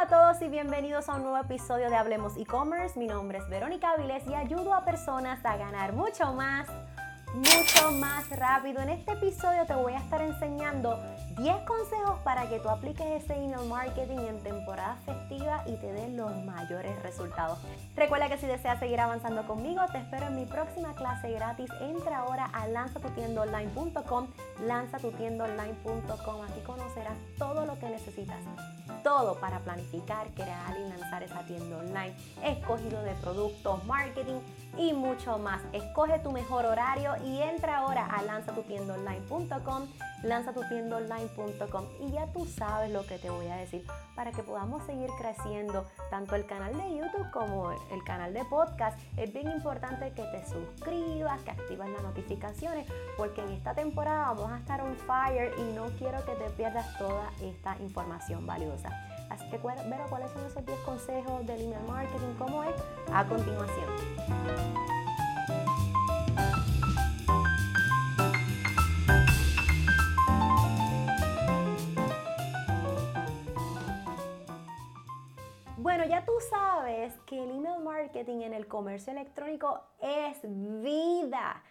a todos y bienvenidos a un nuevo episodio de Hablemos e-commerce. Mi nombre es Verónica Avilés y ayudo a personas a ganar mucho más, mucho más rápido. En este episodio te voy a estar enseñando 10 consejos para que tú apliques ese email marketing en temporada festiva y te den los mayores resultados. Recuerda que si deseas seguir avanzando conmigo, te espero en mi próxima clase gratis. Entra ahora a lanzatutiendaonline.com, lanzatutiendaonline.com. Aquí conocerás todo lo que necesitas todo para planificar, crear y lanzar esa tienda online, escogido de productos, marketing y mucho más. Escoge tu mejor horario y entra ahora a lanzatutiendaonline.com, lanzatutiendaonline.com y ya tú sabes lo que te voy a decir para que podamos seguir creciendo tanto el canal de YouTube como el canal de podcast. Es bien importante que te suscribas, que activas las notificaciones porque en esta temporada vamos a estar on fire y no quiero que te pierdas toda esta información valiosa. Así que, ver cuáles son esos 10 consejos del email marketing, cómo es, a continuación. Bueno, ya tú sabes que el email marketing en el comercio electrónico es vida.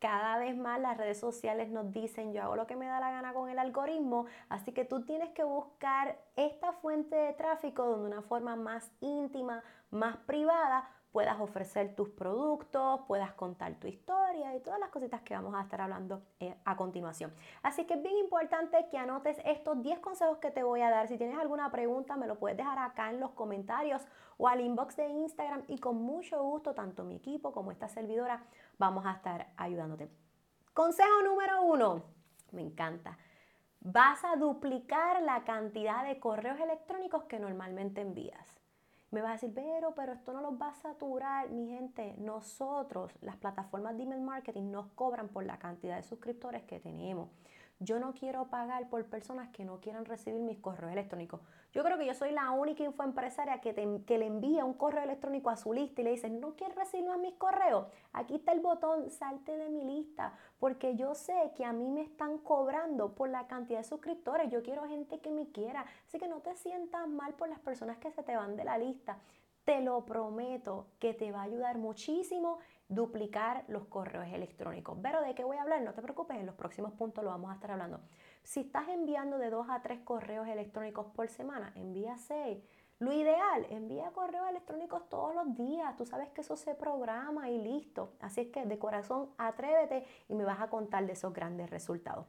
Cada vez más las redes sociales nos dicen yo hago lo que me da la gana con el algoritmo, así que tú tienes que buscar esta fuente de tráfico donde una forma más íntima, más privada, puedas ofrecer tus productos, puedas contar tu historia y todas las cositas que vamos a estar hablando eh, a continuación. Así que es bien importante que anotes estos 10 consejos que te voy a dar. Si tienes alguna pregunta, me lo puedes dejar acá en los comentarios o al inbox de Instagram y con mucho gusto, tanto mi equipo como esta servidora, vamos a estar ayudándote. Consejo número uno, me encanta. Vas a duplicar la cantidad de correos electrónicos que normalmente envías. Me vas a decir, pero, pero esto no los va a saturar. Mi gente, nosotros, las plataformas de email marketing, nos cobran por la cantidad de suscriptores que tenemos. Yo no quiero pagar por personas que no quieran recibir mis correos electrónicos. Yo creo que yo soy la única infoempresaria que, que le envía un correo electrónico a su lista y le dice, ¿no quieres recibir más mis correos? Aquí está el botón, salte de mi lista, porque yo sé que a mí me están cobrando por la cantidad de suscriptores. Yo quiero gente que me quiera. Así que no te sientas mal por las personas que se te van de la lista. Te lo prometo que te va a ayudar muchísimo duplicar los correos electrónicos. Pero de qué voy a hablar, no te preocupes, en los próximos puntos lo vamos a estar hablando. Si estás enviando de dos a tres correos electrónicos por semana, envía seis. Lo ideal, envía correos electrónicos todos los días. Tú sabes que eso se programa y listo. Así es que de corazón atrévete y me vas a contar de esos grandes resultados.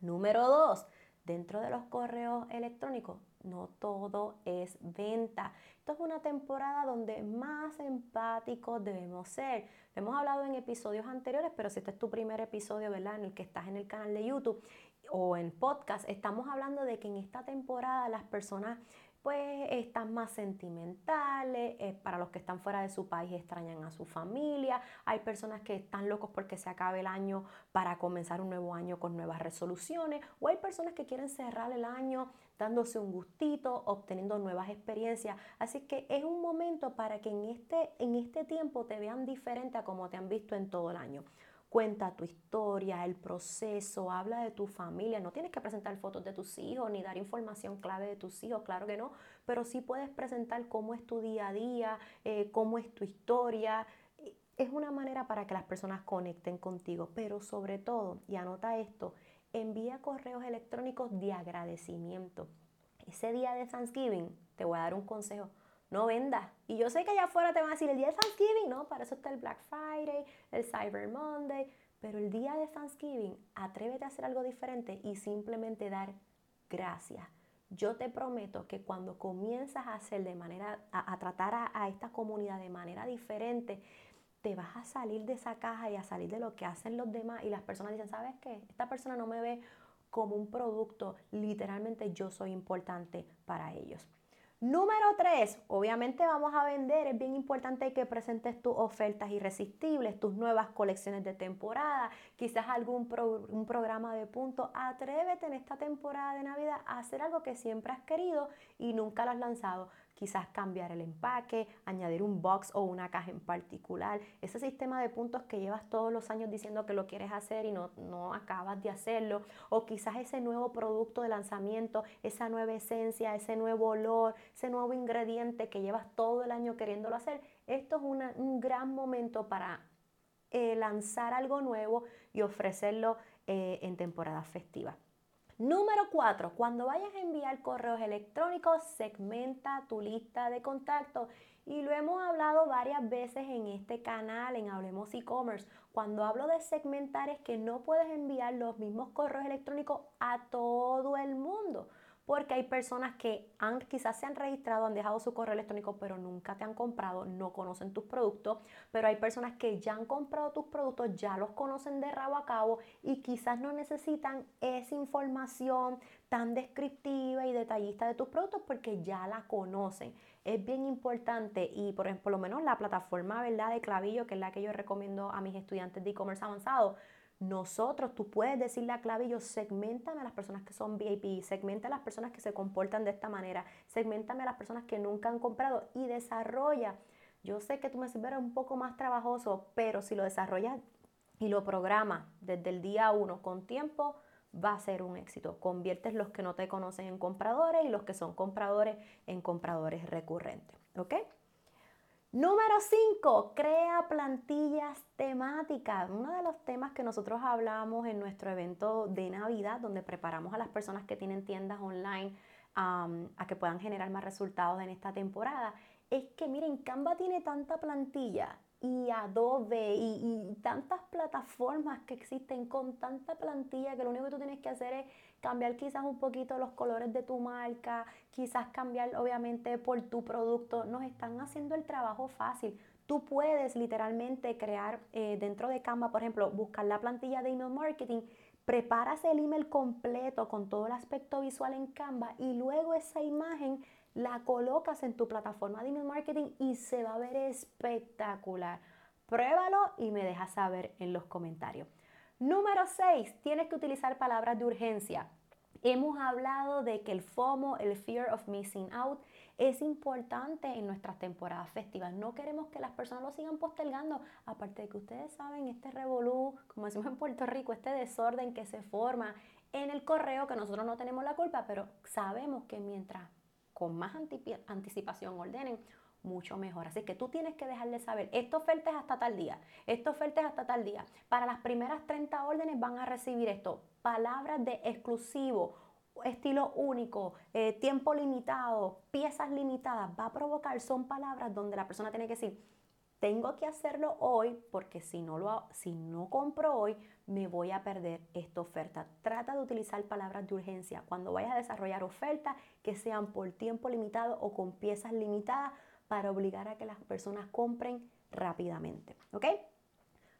Número dos, dentro de los correos electrónicos, no todo es venta. Esto es una temporada donde más empáticos debemos ser. Lo hemos hablado en episodios anteriores, pero si este es tu primer episodio, ¿verdad? En el que estás en el canal de YouTube o en podcast, estamos hablando de que en esta temporada las personas pues están más sentimentales, eh, para los que están fuera de su país extrañan a su familia, hay personas que están locos porque se acabe el año para comenzar un nuevo año con nuevas resoluciones, o hay personas que quieren cerrar el año dándose un gustito, obteniendo nuevas experiencias. Así que es un momento para que en este, en este tiempo te vean diferente a como te han visto en todo el año. Cuenta tu historia, el proceso, habla de tu familia. No tienes que presentar fotos de tus hijos ni dar información clave de tus hijos, claro que no, pero sí puedes presentar cómo es tu día a día, eh, cómo es tu historia. Es una manera para que las personas conecten contigo, pero sobre todo, y anota esto, envía correos electrónicos de agradecimiento. Ese día de Thanksgiving, te voy a dar un consejo no vendas. Y yo sé que allá afuera te van a decir el día de Thanksgiving, no, para eso está el Black Friday, el Cyber Monday, pero el día de Thanksgiving, atrévete a hacer algo diferente y simplemente dar gracias. Yo te prometo que cuando comienzas a hacer de manera, a, tratar a, a esta comunidad de manera diferente, te vas a salir de esa caja y a salir de lo que hacen los demás y las personas dicen, ¿sabes qué? Esta persona no me ve como un producto, literalmente yo soy importante para ellos. Número tres, obviamente vamos a vender, es bien importante que presentes tus ofertas irresistibles, tus nuevas colecciones de temporada, quizás algún un programa de puntos. Atrévete en esta temporada de Navidad a hacer algo que siempre has querido y nunca lo has lanzado. Quizás cambiar el empaque, añadir un box o una caja en particular. Ese sistema de puntos que llevas todos los años diciendo que lo quieres hacer y no, no acabas de hacerlo. O quizás ese nuevo producto de lanzamiento, esa nueva esencia, ese nuevo olor, ese nuevo ingrediente que llevas todo el año queriéndolo hacer. Esto es un gran momento para eh, lanzar algo nuevo y ofrecerlo eh, en temporada festiva. Número 4. Cuando vayas a enviar correos electrónicos, segmenta tu lista de contactos. Y lo hemos hablado varias veces en este canal, en Hablemos e-commerce. Cuando hablo de segmentar es que no puedes enviar los mismos correos electrónicos a todo el mundo porque hay personas que han, quizás se han registrado, han dejado su correo electrónico, pero nunca te han comprado, no conocen tus productos, pero hay personas que ya han comprado tus productos, ya los conocen de rabo a cabo y quizás no necesitan esa información tan descriptiva y detallista de tus productos porque ya la conocen. Es bien importante y por, ejemplo, por lo menos la plataforma ¿verdad? de Clavillo, que es la que yo recomiendo a mis estudiantes de e-commerce avanzado, nosotros, tú puedes decirle a Clavillo, segmentame a las personas que son VIP, segmenta a las personas que se comportan de esta manera, segmentame a las personas que nunca han comprado y desarrolla. Yo sé que tú me es un poco más trabajoso, pero si lo desarrollas y lo programas desde el día uno con tiempo, va a ser un éxito. Conviertes los que no te conocen en compradores y los que son compradores en compradores recurrentes. ¿Ok? Número 5, crea plantillas temáticas. Uno de los temas que nosotros hablamos en nuestro evento de Navidad, donde preparamos a las personas que tienen tiendas online a que puedan generar más resultados en esta temporada, es que miren, Canva tiene tanta plantilla y Adobe y, tantas plataformas que existen con tanta plantilla que lo único que tú tienes que hacer es cambiar quizás un poquito los colores de tu marca, quizás cambiar obviamente por tu producto. Nos están haciendo el trabajo fácil. Tú puedes literalmente crear eh, dentro de Canva, por ejemplo, buscar la plantilla de email marketing, preparas el email completo con todo el aspecto visual en Canva y luego esa imagen la colocas en tu plataforma de email marketing y se va a ver espectacular. Pruébalo y me dejas saber en los comentarios. Número 6, tienes que utilizar palabras de urgencia. Hemos hablado de que el FOMO, el Fear of Missing Out, es importante en nuestras temporadas festivas. No queremos que las personas lo sigan postergando. Aparte de que ustedes saben, este revolú, como decimos en Puerto Rico, este desorden que se forma en el correo, que nosotros no tenemos la culpa, pero sabemos que mientras con más anticipación ordenen, mucho mejor. Así que tú tienes que dejarle saber, esta oferta es hasta tal día, esta oferta es hasta tal día. Para las primeras 30 órdenes van a recibir esto, palabras de exclusivo, estilo único, eh, tiempo limitado, piezas limitadas, va a provocar, son palabras donde la persona tiene que decir, tengo que hacerlo hoy porque si no, lo, si no compro hoy, me voy a perder esta oferta. Trata de utilizar palabras de urgencia cuando vayas a desarrollar ofertas que sean por tiempo limitado o con piezas limitadas para obligar a que las personas compren rápidamente. ¿Ok?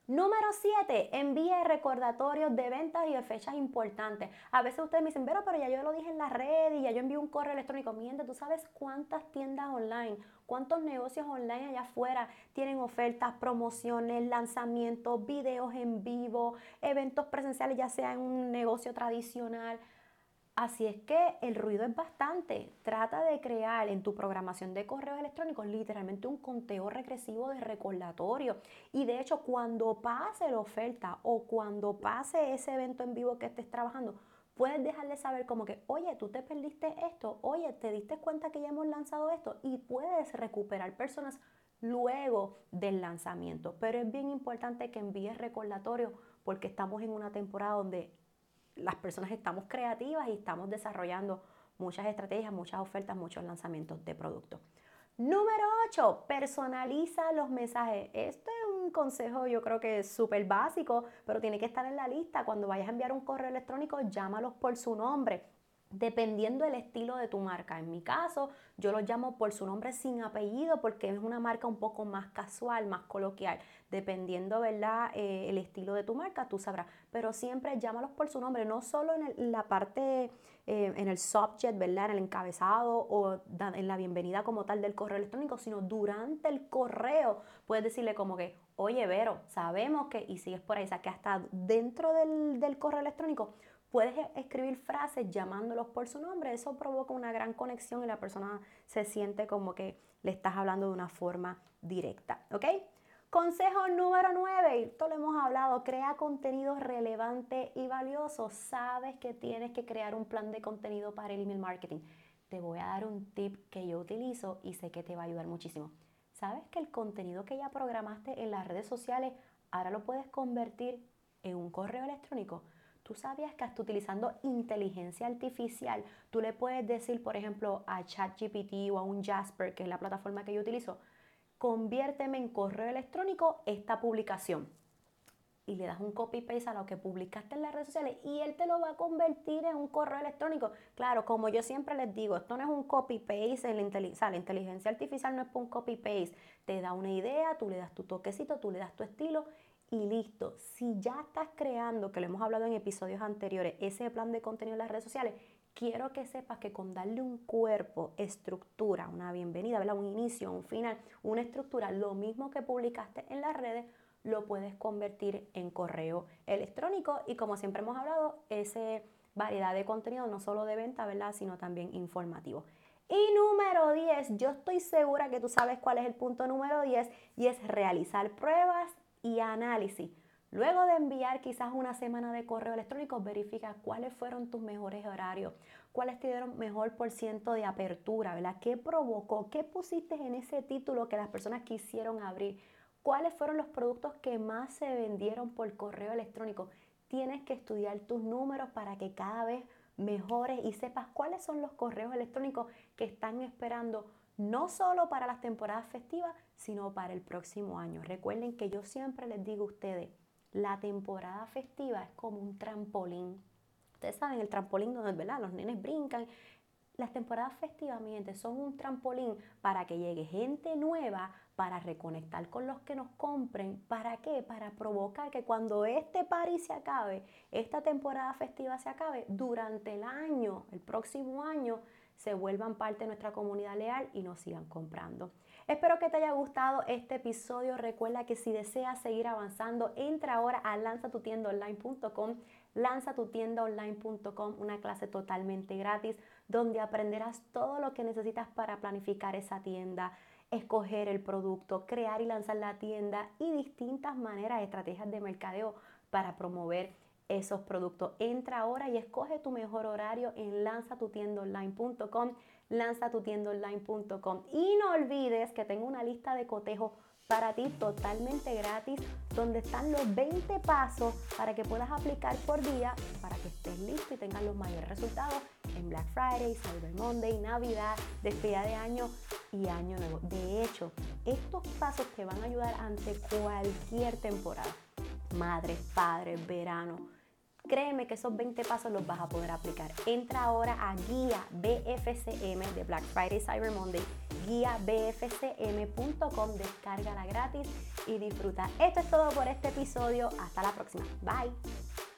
Número 7, envíe recordatorios de ventas y de fechas importantes. A veces ustedes me dicen, pero, pero ya yo lo dije en la red y ya yo envío un correo electrónico. Miente, tú sabes cuántas tiendas online, cuántos negocios online allá afuera tienen ofertas, promociones, lanzamientos, videos en vivo, eventos presenciales, ya sea en un negocio tradicional. Así es que el ruido es bastante. Trata de crear en tu programación de correos electrónicos literalmente un conteo regresivo de recordatorio. Y de hecho, cuando pase la oferta o cuando pase ese evento en vivo que estés trabajando, puedes dejarle saber como que, oye, tú te perdiste esto, oye, te diste cuenta que ya hemos lanzado esto y puedes recuperar personas luego del lanzamiento. Pero es bien importante que envíes recordatorio porque estamos en una temporada donde las personas estamos creativas y estamos desarrollando muchas estrategias, muchas ofertas, muchos lanzamientos de productos. Número 8, personaliza los mensajes. Este es consejo yo creo que es súper básico, pero tiene que estar en la lista. Cuando vayas a enviar un correo electrónico, llámalos por su nombre dependiendo del estilo de tu marca. En mi caso, yo los llamo por su nombre sin apellido porque es una marca un poco más casual, más coloquial. Dependiendo, ¿verdad? Eh, el estilo de tu marca, tú sabrás. Pero siempre llámalos por su nombre, no solo en la parte, eh, en el subject, ¿verdad? En el encabezado o en la bienvenida como tal del correo electrónico, sino durante el correo. Puedes decirle como que, oye, Vero, sabemos que, y sigues por ahí, o sea, que hasta dentro del, del correo electrónico Puedes e-, escribir frases llamándolos por su nombre, eso provoca una gran conexión y la persona se siente como que le estás hablando de una forma directa, ¿ok? Consejo número 9, esto lo hemos hablado, crea contenido relevante y valioso. Sabes que tienes que crear un plan de contenido para el email marketing. Te voy a dar un tip que yo utilizo y sé que te va a ayudar muchísimo. ¿Sabes que el contenido que ya programaste en las redes sociales ahora lo puedes convertir en un correo electrónico? Tú sabías que hasta utilizando inteligencia artificial, tú le puedes decir, por ejemplo, a ChatGPT o a un Jasper, que es la plataforma que yo utilizo, conviérteme en correo electrónico esta publicación. Y le das un copy-paste a lo que publicaste en las redes sociales y él te lo va a convertir en un correo electrónico. Claro, como yo siempre les digo, esto no es un copy-paste en la inteligencia, la inteligencia artificial no es un copy-paste. Te da una idea, tú le das tu toquecito, tú le das tu estilo y listo. Si ya estás creando, que lo hemos hablado en episodios anteriores, ese plan de contenido en las redes sociales, quiero que sepas que con darle un cuerpo, estructura, una bienvenida, un inicio, un final, una estructura, lo mismo que publicaste en las redes, lo puedes convertir en correo electrónico y como siempre hemos hablado, esa variedad de contenido no solo de venta, ¿verdad? sino también informativo. Y número 10, yo estoy segura que tú sabes cuál es el punto número 10 y es realizar pruebas y análisis. Luego de enviar quizás una semana de correo electrónico, verifica cuáles fueron tus mejores horarios, cuáles te dieron mejor por ciento de apertura, ¿verdad? ¿Qué provocó? ¿Qué pusiste en ese título que las personas quisieron abrir? ¿Cuáles fueron los productos que más se vendieron por correo electrónico? Tienes que estudiar tus números para que cada vez mejores y sepas cuáles son los correos electrónicos que están esperando no solo para las temporadas festivas, sino para el próximo año. Recuerden que yo siempre les digo a ustedes, la temporada festiva es como un trampolín. Ustedes saben, el trampolín donde ¿verdad? los nenes brincan. Las temporadas festivas, son un trampolín para que llegue gente nueva, para reconectar con los que nos compren. ¿Para qué? Para provocar que cuando este party se acabe, esta temporada festiva se acabe, durante el año, el próximo año, se vuelvan parte de nuestra comunidad leal y nos sigan comprando. Espero que te haya gustado este episodio. Recuerda que si deseas seguir avanzando, entra ahora a lanzatutiendaonline.com, lanzatutiendaonline.com, una clase totalmente gratis donde aprenderás todo lo que necesitas para planificar esa tienda, escoger el producto, crear y lanzar la tienda y distintas maneras, estrategias de mercadeo para promover esos productos. Entra ahora y escoge tu mejor horario en lanzatutiendaonline.com, lanzatutiendaonline.com. Y no olvides que tengo una lista de cotejo para ti totalmente gratis, donde están los 20 pasos para que puedas aplicar por día, para que estés listo y tengas los mayores resultados en Black Friday, Cyber Monday, Navidad, despedida de año y año nuevo. De hecho, estos pasos te van a ayudar ante cualquier temporada. Madre, padre, verano, Créeme que esos 20 pasos los vas a poder aplicar. Entra ahora a guía BFCM de Black Friday Cyber Monday, guía bfcm.com, descárgala gratis y disfruta. Esto es todo por este episodio. Hasta la próxima. Bye.